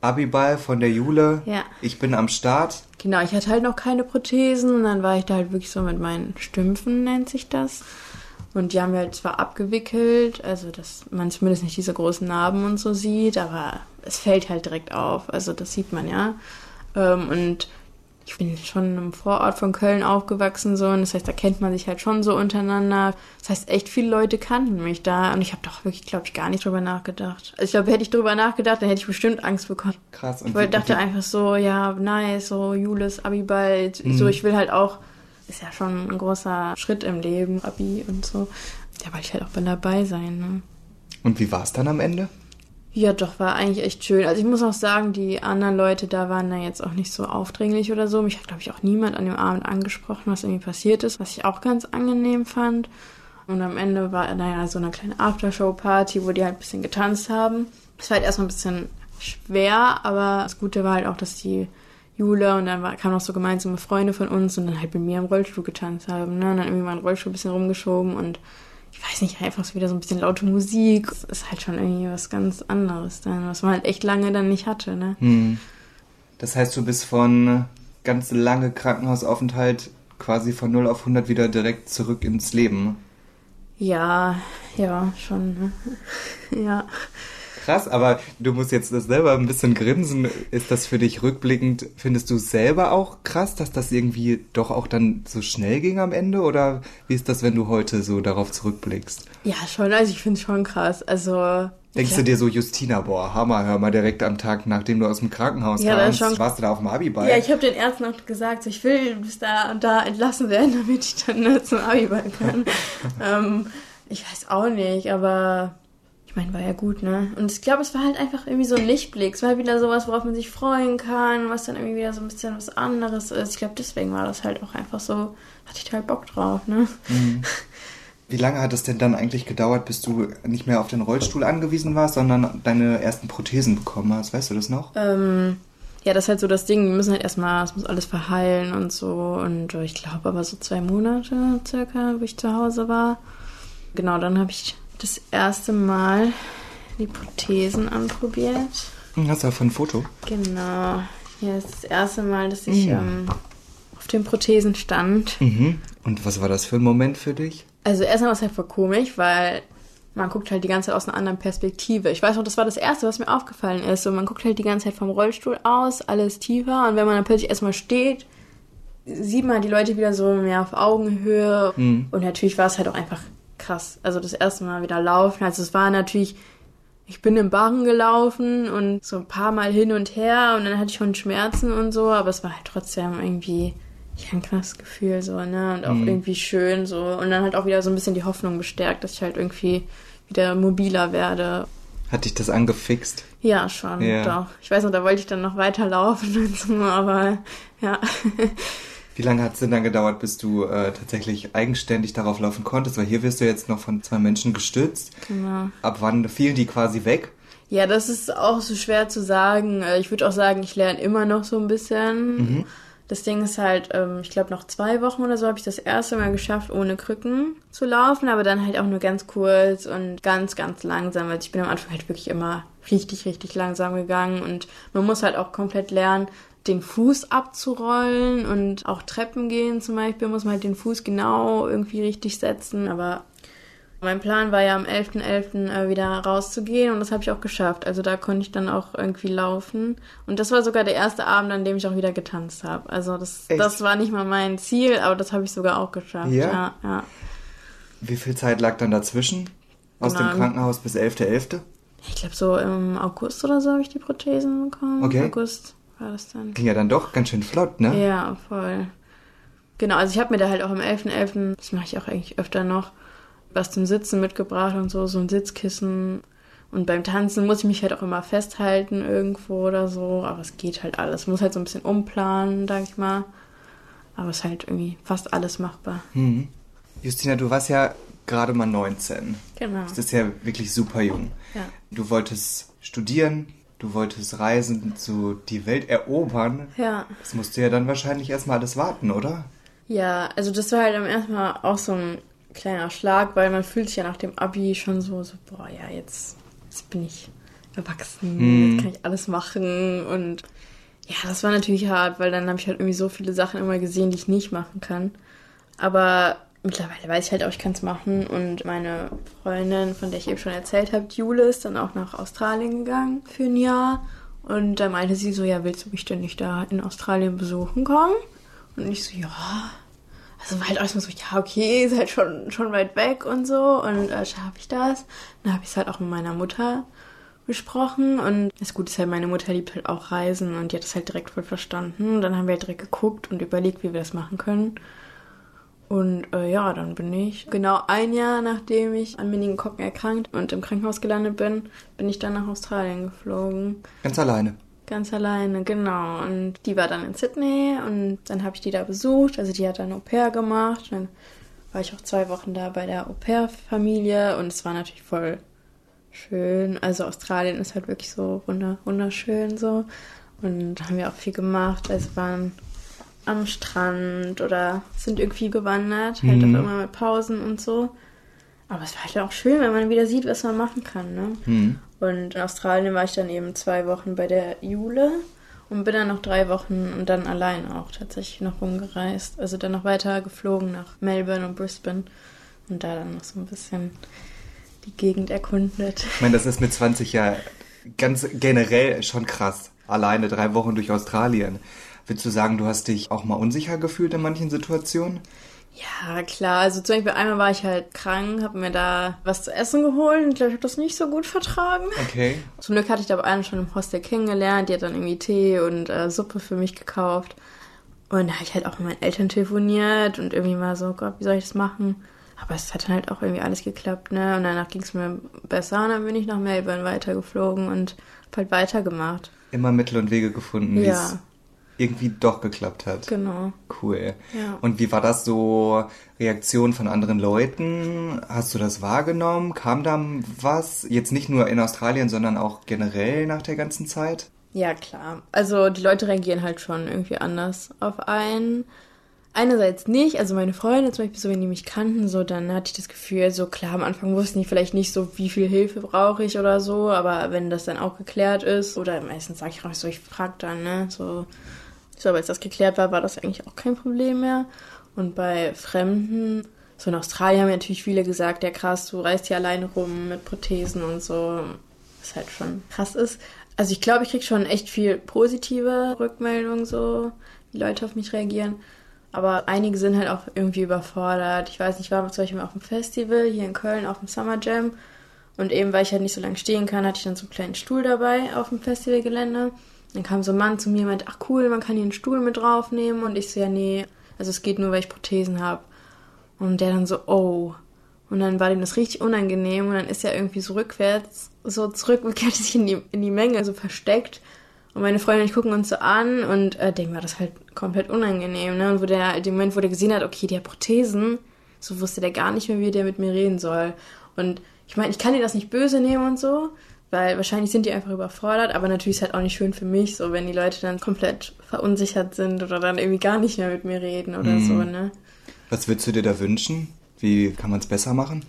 Speaker 4: Abiball von der Jule.
Speaker 1: Ja.
Speaker 4: Ich bin am Start.
Speaker 1: Genau, ich hatte halt noch keine Prothesen und dann war ich da halt wirklich so mit meinen Stümpfen, nennt sich das. Und die haben wir halt zwar abgewickelt, also dass man zumindest nicht diese großen Narben und so sieht, aber es fällt halt direkt auf. Also das sieht man ja. Ähm, und ich bin schon im Vorort von Köln aufgewachsen so und das heißt, da kennt man sich halt schon so untereinander. Das heißt, echt viele Leute kannten mich da und ich habe doch wirklich, glaube ich, gar nicht drüber nachgedacht. Also ich glaube, hätte ich drüber nachgedacht, dann hätte ich bestimmt Angst bekommen.
Speaker 4: Krass.
Speaker 1: Ich wollte- dachte einfach so, ja, nice, so Julis, Abiball, so ich will halt auch, ist ja schon ein großer Schritt im Leben, Abi und so. Ja, weil ich halt auch bin dabei sein, ne?
Speaker 4: Und wie war es dann am Ende?
Speaker 1: Ja, doch, war eigentlich echt schön. Also ich muss auch sagen, die anderen Leute da waren da jetzt auch nicht so aufdringlich oder so. Mich hat, glaube ich, auch niemand an dem Abend angesprochen, was irgendwie passiert ist, was ich auch ganz angenehm fand. Und am Ende war, naja, so eine kleine Aftershow-Party, wo die halt ein bisschen getanzt haben. Es war halt erstmal ein bisschen schwer, aber das Gute war halt auch, dass die Jule und dann kamen noch so gemeinsame Freunde von uns und dann halt mit mir im Rollstuhl getanzt haben. Ne? Und dann irgendwie mal einen Rollstuhl ein bisschen rumgeschoben und ich weiß nicht, einfach so wieder so ein bisschen laute Musik. Das ist halt schon irgendwie was ganz anderes dann, was man halt echt lange dann nicht hatte, ne?
Speaker 4: Hm. Das heißt, du bist von ganz lange Krankenhausaufenthalt quasi von 0 auf 100 wieder direkt zurück ins Leben.
Speaker 1: Ja, ja, schon, ne? ja.
Speaker 4: Krass, aber du musst jetzt das selber ein bisschen grinsen. Ist das für dich rückblickend, findest du selber auch krass, dass das irgendwie doch auch dann so schnell ging am Ende? Oder wie ist das, wenn du heute so darauf zurückblickst?
Speaker 1: Ja, schon, also ich finde es schon krass. Also.
Speaker 4: Denkst du dir so, Justina, boah, Hammer, hör mal direkt am Tag, nachdem du aus dem Krankenhaus
Speaker 1: Ja,
Speaker 4: kamst,
Speaker 1: schon-
Speaker 4: warst du da auf dem Abiball?
Speaker 1: Ja, ich habe den Ärzten auch gesagt, so, ich will bis da und da entlassen werden, damit ich dann ne, zum Abiball kann. ähm, ich weiß auch nicht, aber meine, war ja gut, ne? Und ich glaube, es war halt einfach irgendwie so ein Lichtblick. Es war halt wieder sowas, worauf man sich freuen kann, was dann irgendwie wieder so ein bisschen was anderes ist. Ich glaube, deswegen war das halt auch einfach so, hatte ich da halt Bock drauf, ne?
Speaker 4: Wie lange hat es denn dann eigentlich gedauert, bis du nicht mehr auf den Rollstuhl angewiesen warst, sondern deine ersten Prothesen bekommen hast? Weißt du das noch?
Speaker 1: Ähm, ja, das ist halt so das Ding. Wir müssen halt erstmal, es muss alles verheilen und so. Und ich glaube aber so zwei Monate circa, wo ich zu Hause war. Genau, dann habe ich das erste Mal die Prothesen anprobiert.
Speaker 4: Hast du davon ein Foto?
Speaker 1: Genau. Hier ist das erste Mal, dass ich ähm, auf den Prothesen stand.
Speaker 4: Mhm. Und was war das für ein Moment für dich?
Speaker 1: Also erstmal war es halt voll komisch, weil man guckt halt die ganze Zeit aus einer anderen Perspektive. Ich weiß noch, das war das Erste, was mir aufgefallen ist. So, man guckt halt die ganze Zeit vom Rollstuhl aus, alles tiefer. Und wenn man dann plötzlich erstmal steht, sieht man die Leute wieder so mehr auf Augenhöhe. Und natürlich war es halt auch einfach krass. Also das erste Mal wieder laufen. Also es war natürlich, ich bin im Barren gelaufen und so ein paar Mal hin und her und dann hatte ich schon Schmerzen und so, aber es war halt trotzdem irgendwie ja, ein krasses Gefühl so, ne? Und auch irgendwie schön so. Und dann halt auch wieder so ein bisschen die Hoffnung bestärkt, dass ich halt irgendwie wieder mobiler werde.
Speaker 4: Hat dich das angefixt?
Speaker 1: Ja, schon,
Speaker 4: Ja.
Speaker 1: doch. Ich weiß noch, da wollte ich dann noch weiterlaufen und so, aber ja.
Speaker 4: Wie lange hat es denn dann gedauert, bis du äh, tatsächlich eigenständig darauf laufen konntest? Weil hier wirst du jetzt noch von zwei Menschen gestützt.
Speaker 1: genau.
Speaker 4: Ab wann fielen die quasi weg?
Speaker 1: Ja, das ist auch so schwer zu sagen. Äh, Ich würde auch sagen, ich lerne immer noch so ein bisschen. Das Ding ist halt, ähm, ich glaube, nach zwei Wochen oder so habe ich das erste Mal geschafft, ohne Krücken zu laufen, aber dann halt auch nur ganz kurz und ganz, ganz langsam. Also ich bin am Anfang halt wirklich immer richtig, richtig langsam gegangen und man muss halt auch komplett lernen, den Fuß abzurollen und auch Treppen gehen zum Beispiel muss man halt den Fuß genau irgendwie richtig setzen, aber mein Plan war ja am 11.11. äh, wieder rauszugehen und das habe ich auch geschafft. Also da konnte ich dann auch irgendwie laufen. Und das war sogar der erste Abend, an dem ich auch wieder getanzt habe. Also das,
Speaker 4: Echt?
Speaker 1: das war nicht mal mein Ziel, aber das habe ich sogar auch geschafft.
Speaker 4: Ja?
Speaker 1: ja. ja.
Speaker 4: Wie viel Zeit lag dann dazwischen? Aus dem
Speaker 1: Genau.
Speaker 4: Krankenhaus bis 11.11.?
Speaker 1: Ich glaube, so im August oder so habe ich die Prothesen bekommen.
Speaker 4: Okay.
Speaker 1: August war das dann.
Speaker 4: Ging ja dann doch ganz schön flott, ne?
Speaker 1: Ja, voll. Genau, also ich habe mir da halt auch am 11.11., das mache ich auch eigentlich öfter noch, was zum Sitzen mitgebracht und so, so ein Sitzkissen. Und beim Tanzen muss ich mich halt auch immer festhalten irgendwo oder so, aber es geht halt alles. Muss halt so ein bisschen umplanen, sag ich mal. Aber es ist halt irgendwie fast alles machbar.
Speaker 4: Mhm. Justina, du warst ja gerade mal 19.
Speaker 1: Genau.
Speaker 4: Das ist ja wirklich super jung.
Speaker 1: Ja.
Speaker 4: Du wolltest studieren, du wolltest reisen, so die Welt erobern.
Speaker 1: Ja.
Speaker 4: Das musst du ja dann wahrscheinlich erstmal alles warten, oder?
Speaker 1: Ja, also das war halt am ersten Mal auch so ein kleiner Schlag, weil man fühlt sich ja nach dem Abi schon so, so boah, ja, jetzt, jetzt bin ich erwachsen,
Speaker 4: Hm.
Speaker 1: jetzt kann ich alles machen und ja, das war natürlich hart, weil dann habe ich halt irgendwie so viele Sachen immer gesehen, die ich nicht machen kann. Aber mittlerweile weiß ich halt auch, ich kann es machen und meine Freundin, von der ich eben schon erzählt habe, Jule, ist dann auch nach Australien gegangen für ein Jahr und da meinte sie so, ja, willst du mich denn nicht da in Australien besuchen kommen? Und ich so, ja. Also war halt erstmal so, ja, okay, ist halt schon, schon weit weg und so. Und äh, schaffe ich das? Dann habe ich es halt auch mit meiner Mutter besprochen. Und das Gute ist halt, meine Mutter liebt halt auch Reisen und die hat das halt direkt voll verstanden. Und dann haben wir halt direkt geguckt und überlegt, wie wir das machen können. Und äh, ja, dann bin ich genau ein Jahr nachdem ich an Meningokokken erkrankt und im Krankenhaus gelandet bin, bin ich dann nach Australien geflogen.
Speaker 4: Ganz alleine.
Speaker 1: Ganz alleine, genau. Und die war dann in Sydney und dann habe ich die da besucht. Also die hat dann Au pair gemacht. Dann war ich auch zwei Wochen da bei der Au pair-Familie und es war natürlich voll schön. Also Australien ist halt wirklich so wunder wunderschön so. Und haben wir auch viel gemacht. Also waren am Strand oder sind irgendwie gewandert, halt
Speaker 4: Mhm.
Speaker 1: auch immer mit Pausen und so. Aber es war halt auch schön, wenn man wieder sieht, was man machen kann, ne?
Speaker 4: Hm.
Speaker 1: Und in Australien war ich dann eben zwei Wochen bei der Jule und bin dann noch drei Wochen und dann allein auch tatsächlich noch rumgereist. Also dann noch weiter geflogen nach Melbourne und Brisbane und da dann noch so ein bisschen die Gegend erkundet.
Speaker 4: Ich meine, das ist mit 20 ja ganz generell schon krass. Alleine drei Wochen durch Australien. Willst du sagen, du hast dich auch mal unsicher gefühlt in manchen Situationen?
Speaker 1: Ja, klar. Also zum Beispiel einmal war ich halt krank, habe mir da was zu essen geholt und ich glaube, ich habe das nicht so gut vertragen.
Speaker 4: Okay.
Speaker 1: Zum Glück hatte ich da aber einen schon im Hostel kennengelernt. Die hat dann irgendwie Tee und äh, Suppe für mich gekauft. Und da habe ich halt auch mit meinen Eltern telefoniert und irgendwie mal so, Gott, wie soll ich das machen? Aber es hat dann halt auch irgendwie alles geklappt, ne? Und danach ging es mir besser und dann bin ich nach Melbourne weitergeflogen und hab halt weitergemacht.
Speaker 4: Immer Mittel und Wege gefunden, wie
Speaker 1: Ja.
Speaker 4: es irgendwie doch geklappt hat.
Speaker 1: Genau.
Speaker 4: Cool.
Speaker 1: Ja.
Speaker 4: Und wie war das so Reaktion von anderen Leuten? Hast du das wahrgenommen? Kam da was? Jetzt nicht nur in Australien, sondern auch generell nach der ganzen Zeit?
Speaker 1: Ja, klar. Also die Leute reagieren halt schon irgendwie anders auf einen. Einerseits nicht, also meine Freunde zum Beispiel, so wenn die mich kannten, so dann hatte ich das Gefühl, so klar, am Anfang wussten die vielleicht nicht so, wie viel Hilfe brauche ich oder so, aber wenn das dann auch geklärt ist, oder meistens sage ich auch so, ich frag dann, ne, so, so, aber als das geklärt war, war das eigentlich auch kein Problem mehr. Und bei Fremden, so in Australien haben natürlich viele gesagt, ja krass, du reist hier alleine rum mit Prothesen und so, was halt schon krass ist. Also ich glaube, ich krieg schon echt viel positive Rückmeldungen, so wie Leute auf mich reagieren. Aber einige sind halt auch irgendwie überfordert. Ich weiß nicht, ich war zum Beispiel auf dem Festival hier in Köln auf dem Summer Jam. Und eben, weil ich halt nicht so lange stehen kann, hatte ich dann so einen kleinen Stuhl dabei auf dem Festivalgelände. Dann kam so ein Mann zu mir und meinte, ach cool, man kann hier einen Stuhl mit draufnehmen. Und ich so, ja, nee, also es geht nur, weil ich Prothesen habe. Und der dann so, oh. Und dann war dem das richtig unangenehm und dann ist er irgendwie so rückwärts, so zurückgekehrt sich in die, in die Menge, so versteckt. Und meine Freundin und ich gucken uns so an und äh, dem war das halt komplett unangenehm, ne? Und wo der, in dem Moment, wo der gesehen hat, okay, der hat Prothesen, so wusste der gar nicht mehr, wie der mit mir reden soll. Und ich meine, ich kann dir das nicht böse nehmen und so, weil wahrscheinlich sind die einfach überfordert, aber natürlich ist halt auch nicht schön für mich, so wenn die Leute dann komplett verunsichert sind oder dann irgendwie gar nicht mehr mit mir reden oder
Speaker 4: Mhm.
Speaker 1: so, ne?
Speaker 4: Was würdest du dir da wünschen? Wie kann man es besser machen?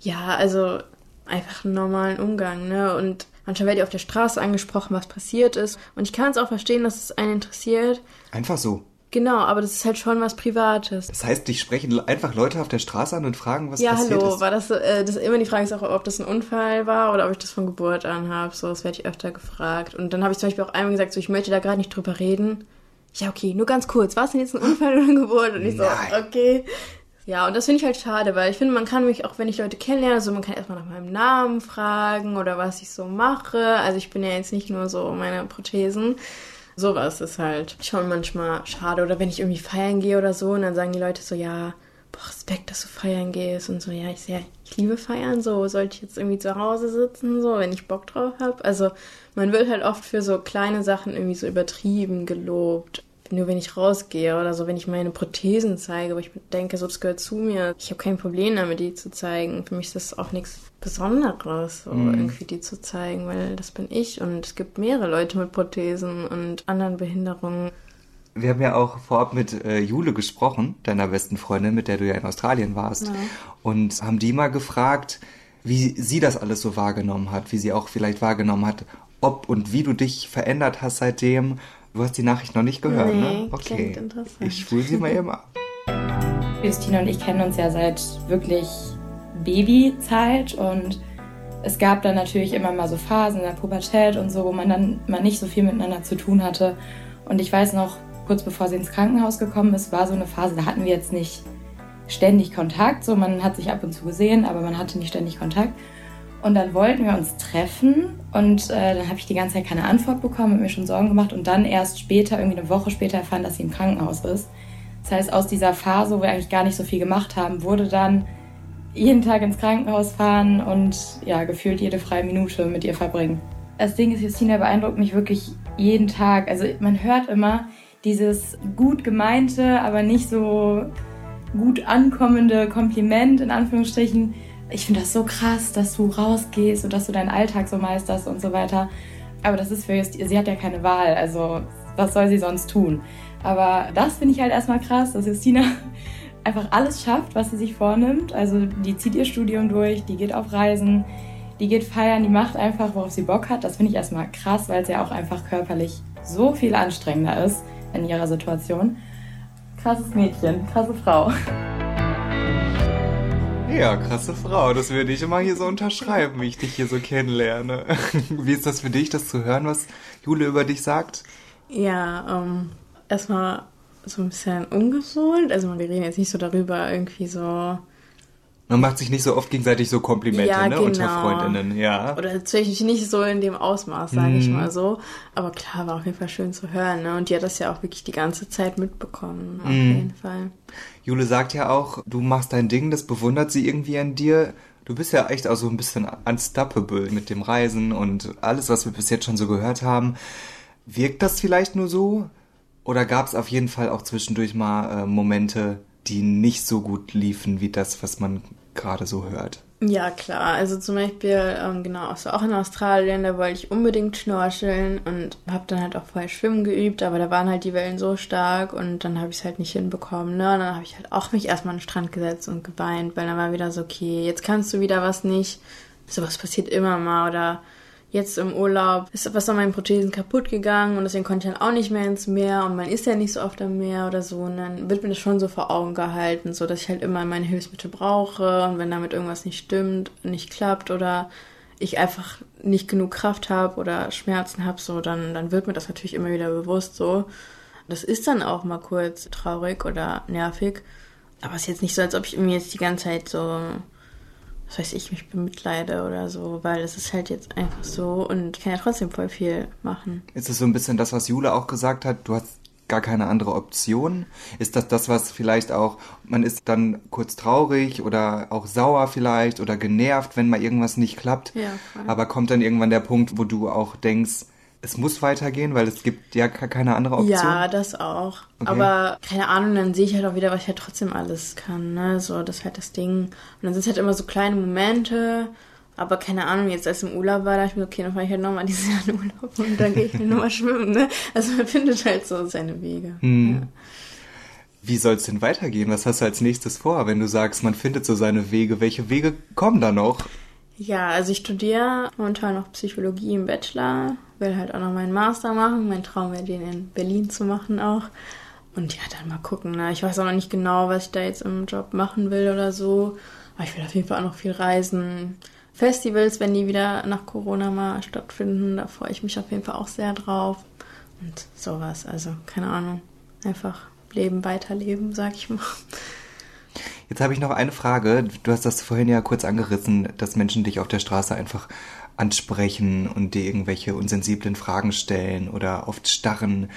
Speaker 1: Ja, also einfach einen normalen Umgang, ne? Und manchmal werde ich auf der Straße angesprochen, was passiert ist. Und ich kann es auch verstehen, dass es einen interessiert.
Speaker 4: Einfach so.
Speaker 1: Genau, aber das ist halt schon was Privates.
Speaker 4: Das heißt, dich sprechen einfach Leute auf der Straße an und fragen, was
Speaker 1: ja,
Speaker 4: passiert
Speaker 1: hallo,
Speaker 4: ist.
Speaker 1: war das, so- äh, das immer die Frage ist auch, ob das ein Unfall war oder ob ich das von Geburt an habe. So, das werde ich öfter gefragt. Und dann habe ich zum Beispiel auch einmal gesagt, so, ich möchte da gerade nicht drüber reden. Ja, okay, nur ganz kurz. War es denn jetzt ein Unfall oder eine Geburt? Und ich so,
Speaker 4: Nein.
Speaker 1: okay. Ja, und das finde ich halt schade, weil ich finde, man kann mich, auch wenn ich Leute kennenlerne, so man kann erstmal nach meinem Namen fragen oder was ich so mache. Also ich bin ja jetzt nicht nur so meine Prothesen. Sowas ist halt schon manchmal schade. Oder wenn ich irgendwie feiern gehe oder so und dann sagen die Leute so, ja, boah, Respekt, dass du feiern gehst und so, ja, ich sehe, ich liebe feiern, so sollte ich jetzt irgendwie zu Hause sitzen, so, wenn ich Bock drauf habe. Also man wird halt oft für so kleine Sachen irgendwie so übertrieben gelobt. Nur wenn ich rausgehe oder so, wenn ich meine Prothesen zeige, aber ich denke, so, das gehört zu mir. Ich habe kein Problem damit, die zu zeigen. Für mich ist das auch nichts Besonderes, so irgendwie die zu zeigen, weil das bin ich und es gibt mehrere Leute mit Prothesen und anderen Behinderungen.
Speaker 4: Wir haben ja auch vorab mit äh, Jule gesprochen, deiner besten Freundin, mit der du ja in Australien warst.
Speaker 1: Ja.
Speaker 4: Und haben die mal gefragt, wie sie das alles so wahrgenommen hat, wie sie auch vielleicht wahrgenommen hat, ob und wie du dich verändert hast seitdem. Du hast die Nachricht noch nicht gehört,
Speaker 1: Nee,
Speaker 4: ne? Okay.
Speaker 1: klingt interessant.
Speaker 4: Ich spule sie mal eben ab.
Speaker 5: Justina und ich kennen uns ja seit wirklich Babyzeit und es gab dann natürlich immer mal so Phasen in der Pubertät und so, wo man dann mal nicht so viel miteinander zu tun hatte. Und ich weiß noch, kurz bevor sie ins Krankenhaus gekommen ist, war so eine Phase, da hatten wir jetzt nicht ständig Kontakt. So, man hat sich ab und zu gesehen, aber man hatte nicht ständig Kontakt. Und dann wollten wir uns treffen und äh, dann habe ich die ganze Zeit keine Antwort bekommen und mir schon Sorgen gemacht und dann erst später, irgendwie eine Woche später erfahren, dass sie im Krankenhaus ist. Das heißt, aus dieser Phase, wo wir eigentlich gar nicht so viel gemacht haben, wurde dann jeden Tag ins Krankenhaus fahren und ja, gefühlt jede freie Minute mit ihr verbringen. Das Ding ist, Justina beeindruckt mich wirklich jeden Tag. Also man hört immer dieses gut gemeinte, aber nicht so gut ankommende Kompliment in Anführungsstrichen. Ich finde das so krass, dass du rausgehst und dass du deinen Alltag so meisterst und so weiter. Aber das ist für Justina, sie hat ja keine Wahl, also was soll sie sonst tun? Aber das finde ich halt erstmal krass, dass Justina einfach alles schafft, was sie sich vornimmt. Also die zieht ihr Studium durch, die geht auf Reisen, die geht feiern, die macht einfach, worauf sie Bock hat. Das finde ich erstmal krass, weil es ja auch einfach körperlich so viel anstrengender ist in ihrer Situation. Krasses Mädchen, krasse Frau.
Speaker 4: Ja, krasse Frau. Das würde ich immer hier so unterschreiben, wie ich dich hier so kennenlerne. Wie ist das für dich, das zu hören, was Jule über dich sagt?
Speaker 1: Ja, ähm, erstmal so ein bisschen ungewohnt. Also wir reden jetzt nicht so darüber, irgendwie so.
Speaker 4: Man macht sich nicht so oft gegenseitig so Komplimente,
Speaker 1: Ja,
Speaker 4: ne, unter
Speaker 1: genau.
Speaker 4: Freundinnen, ja.
Speaker 1: Oder tatsächlich nicht so in dem Ausmaß, sage ich mal so. Aber klar, war auf jeden Fall schön zu hören. Ne? Und die hat das ja auch wirklich die ganze Zeit mitbekommen. Auf jeden Fall.
Speaker 4: Jule sagt ja auch, du machst dein Ding, das bewundert sie irgendwie an dir. Du bist ja echt auch so ein bisschen unstoppable mit dem Reisen und alles, was wir bis jetzt schon so gehört haben. Wirkt das vielleicht nur so? Oder gab es auf jeden Fall auch zwischendurch mal äh, Momente, die nicht so gut liefen wie das, was man gerade so hört?
Speaker 1: Ja, klar. Also zum Beispiel, ähm, genau, also auch in Australien, da wollte ich unbedingt schnorcheln und habe dann halt auch vorher Schwimmen geübt, aber da waren halt die Wellen so stark und dann habe ich es halt nicht hinbekommen. Ne? Und dann habe ich halt auch mich erstmal an den Strand gesetzt und geweint, weil dann war wieder so, okay, jetzt kannst du wieder was nicht. Sowas passiert immer mal oder jetzt im Urlaub ist was an meinen Prothesen kaputt gegangen und deswegen konnte ich dann auch nicht mehr ins Meer und man ist ja nicht so oft am Meer oder so und dann wird mir das schon so vor Augen gehalten, so dass ich halt immer meine Hilfsmittel brauche und wenn damit irgendwas nicht stimmt, nicht klappt oder ich einfach nicht genug Kraft habe oder Schmerzen habe, so dann, dann wird mir das natürlich immer wieder bewusst so. Das ist dann auch mal kurz traurig oder nervig, aber es ist jetzt nicht so, als ob ich mir jetzt die ganze Zeit so was weiß ich, mich bemitleide oder so, weil es ist halt jetzt einfach so und ich kann ja trotzdem voll viel machen.
Speaker 4: Ist es so ein bisschen das, was Jule auch gesagt hat? Du hast gar keine andere Option? Ist das das, was vielleicht auch, man ist dann kurz traurig oder auch sauer vielleicht oder genervt, wenn mal irgendwas nicht klappt?
Speaker 1: Ja.
Speaker 4: Aber kommt dann irgendwann der Punkt, wo du auch denkst, es muss weitergehen, weil es gibt ja ke- keine andere Option?
Speaker 1: Ja, das auch.
Speaker 4: Okay.
Speaker 1: Aber keine Ahnung, dann sehe ich halt auch wieder, was ich halt trotzdem alles kann, ne? So, das ist halt das Ding. Und dann sind es halt immer so kleine Momente. Aber keine Ahnung, jetzt als im Urlaub war, dachte ich mir, okay, dann fahre ich halt nochmal dieses Jahr in Urlaub und dann gehe ich halt nochmal schwimmen, ne? Also man findet halt so seine Wege.
Speaker 4: Hm.
Speaker 1: Ja.
Speaker 4: Wie soll es denn weitergehen? Was hast du als nächstes vor, wenn du sagst, man findet so seine Wege? Welche Wege kommen da noch?
Speaker 1: Ja, also ich studiere momentan noch Psychologie im Bachelor, will halt auch noch meinen Master machen. Mein Traum wäre, den in Berlin zu machen auch. Und ja, dann mal gucken. Ne? Ich weiß auch noch nicht genau, was ich da jetzt im Job machen will oder so. Aber ich will auf jeden Fall auch noch viel reisen. Festivals, wenn die wieder nach Corona mal stattfinden, da freue ich mich auf jeden Fall auch sehr drauf. Und sowas, also keine Ahnung. Einfach leben, weiterleben, sag ich mal.
Speaker 4: Jetzt habe ich noch eine Frage. Du hast das vorhin ja kurz angerissen, dass Menschen dich auf der Straße einfach ansprechen und dir irgendwelche unsensiblen Fragen stellen oder oft starren.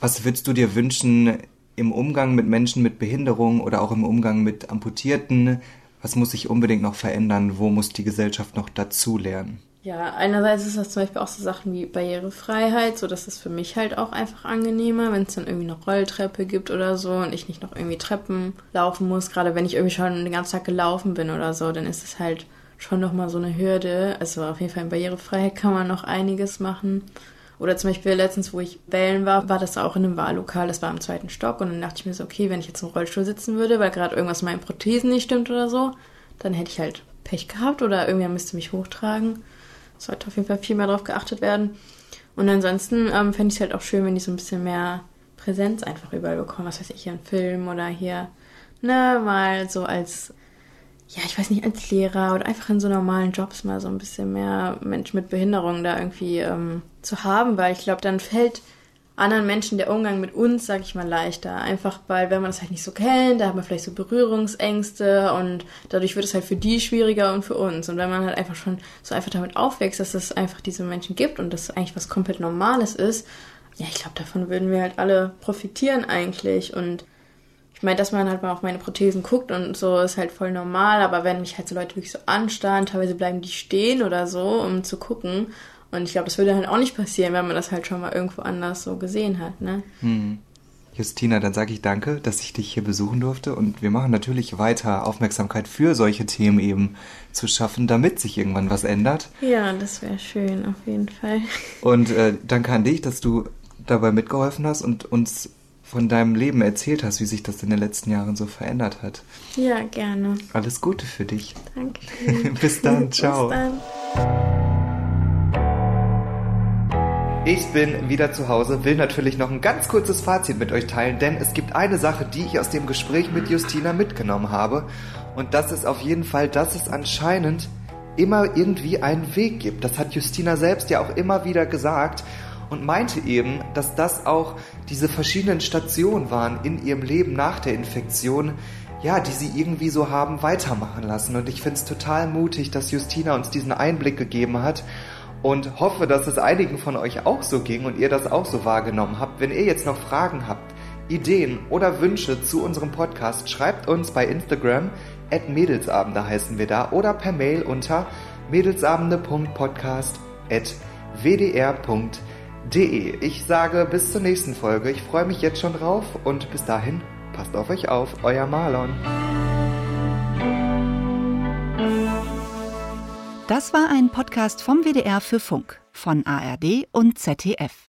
Speaker 4: Was würdest du dir wünschen im Umgang mit Menschen mit Behinderung oder auch im Umgang mit Amputierten? Was muss sich unbedingt noch verändern? Wo muss die Gesellschaft noch dazulernen?
Speaker 1: Ja, einerseits ist das zum Beispiel auch so Sachen wie Barrierefreiheit, so dass es für mich halt auch einfach angenehmer, wenn es dann irgendwie eine Rolltreppe gibt oder so und ich nicht noch irgendwie Treppen laufen muss. Gerade wenn ich irgendwie schon den ganzen Tag gelaufen bin oder so, dann ist es halt schon nochmal so eine Hürde. Also auf jeden Fall in Barrierefreiheit kann man noch einiges machen. Oder zum Beispiel letztens, wo ich wählen war, war das auch in einem Wahllokal, das war im zweiten Stock und dann dachte ich mir so, okay, wenn ich jetzt im Rollstuhl sitzen würde, weil gerade irgendwas mit meinen Prothesen nicht stimmt oder so, dann hätte ich halt Pech gehabt oder irgendwer müsste mich hochtragen. Sollte auf jeden Fall viel mehr darauf geachtet werden. Und ansonsten ähm, fände ich es halt auch schön, wenn die so ein bisschen mehr Präsenz einfach überall bekommen. Was weiß ich, hier ein Film oder hier, ne, mal so als, ja, ich weiß nicht, als Lehrer oder einfach in so normalen Jobs mal so ein bisschen mehr Menschen mit Behinderung da irgendwie ähm, zu haben, weil ich glaube, dann fällt anderen Menschen der Umgang mit uns, sag ich mal, leichter. Einfach weil, wenn man das halt nicht so kennt, da hat man vielleicht so Berührungsängste und dadurch wird es halt für die schwieriger und für uns. Und wenn man halt einfach schon so einfach damit aufwächst, dass es einfach diese Menschen gibt und das eigentlich was komplett Normales ist, ja, ich glaube, davon würden wir halt alle profitieren eigentlich. Und ich meine, dass man halt mal auf meine Prothesen guckt und so ist halt voll normal, aber wenn mich halt so Leute wirklich so anstarren, teilweise bleiben die stehen oder so, um zu gucken. Und ich glaube, das würde halt auch nicht passieren, wenn man das halt schon mal irgendwo anders so gesehen hat, ne?
Speaker 4: Hm. Justina, dann sage ich danke, dass ich dich hier besuchen durfte und wir machen natürlich weiter Aufmerksamkeit für solche Themen eben zu schaffen, damit sich irgendwann was ändert.
Speaker 1: Ja, das wäre schön, auf jeden Fall.
Speaker 4: Und äh, danke an dich, dass du dabei mitgeholfen hast und uns von deinem Leben erzählt hast, wie sich das in den letzten Jahren so verändert hat.
Speaker 1: Ja, gerne.
Speaker 4: Alles Gute für dich.
Speaker 1: Danke.
Speaker 4: Bis dann, ciao.
Speaker 1: Bis dann.
Speaker 4: Ich bin wieder zu Hause, will natürlich noch ein ganz kurzes Fazit mit euch teilen, denn es gibt eine Sache, die ich aus dem Gespräch mit Justina mitgenommen habe. Und das ist auf jeden Fall, dass es anscheinend immer irgendwie einen Weg gibt. Das hat Justina selbst ja auch immer wieder gesagt und meinte eben, dass das auch diese verschiedenen Stationen waren in ihrem Leben nach der Infektion, ja, die sie irgendwie so haben weitermachen lassen. Und ich finde es total mutig, dass Justina uns diesen Einblick gegeben hat und hoffe, dass es einigen von euch auch so ging und ihr das auch so wahrgenommen habt. Wenn ihr jetzt noch Fragen habt, Ideen oder Wünsche zu unserem Podcast, schreibt uns bei Instagram at Mädelsabende heißen wir da oder per Mail unter mädelsabende.podcast at wdr.de. Ich sage bis zur nächsten Folge. Ich freue mich jetzt schon drauf und bis dahin passt auf euch auf. Euer Marlon.
Speaker 2: Das war ein Podcast vom WDR für Funk von ARD und ZDF.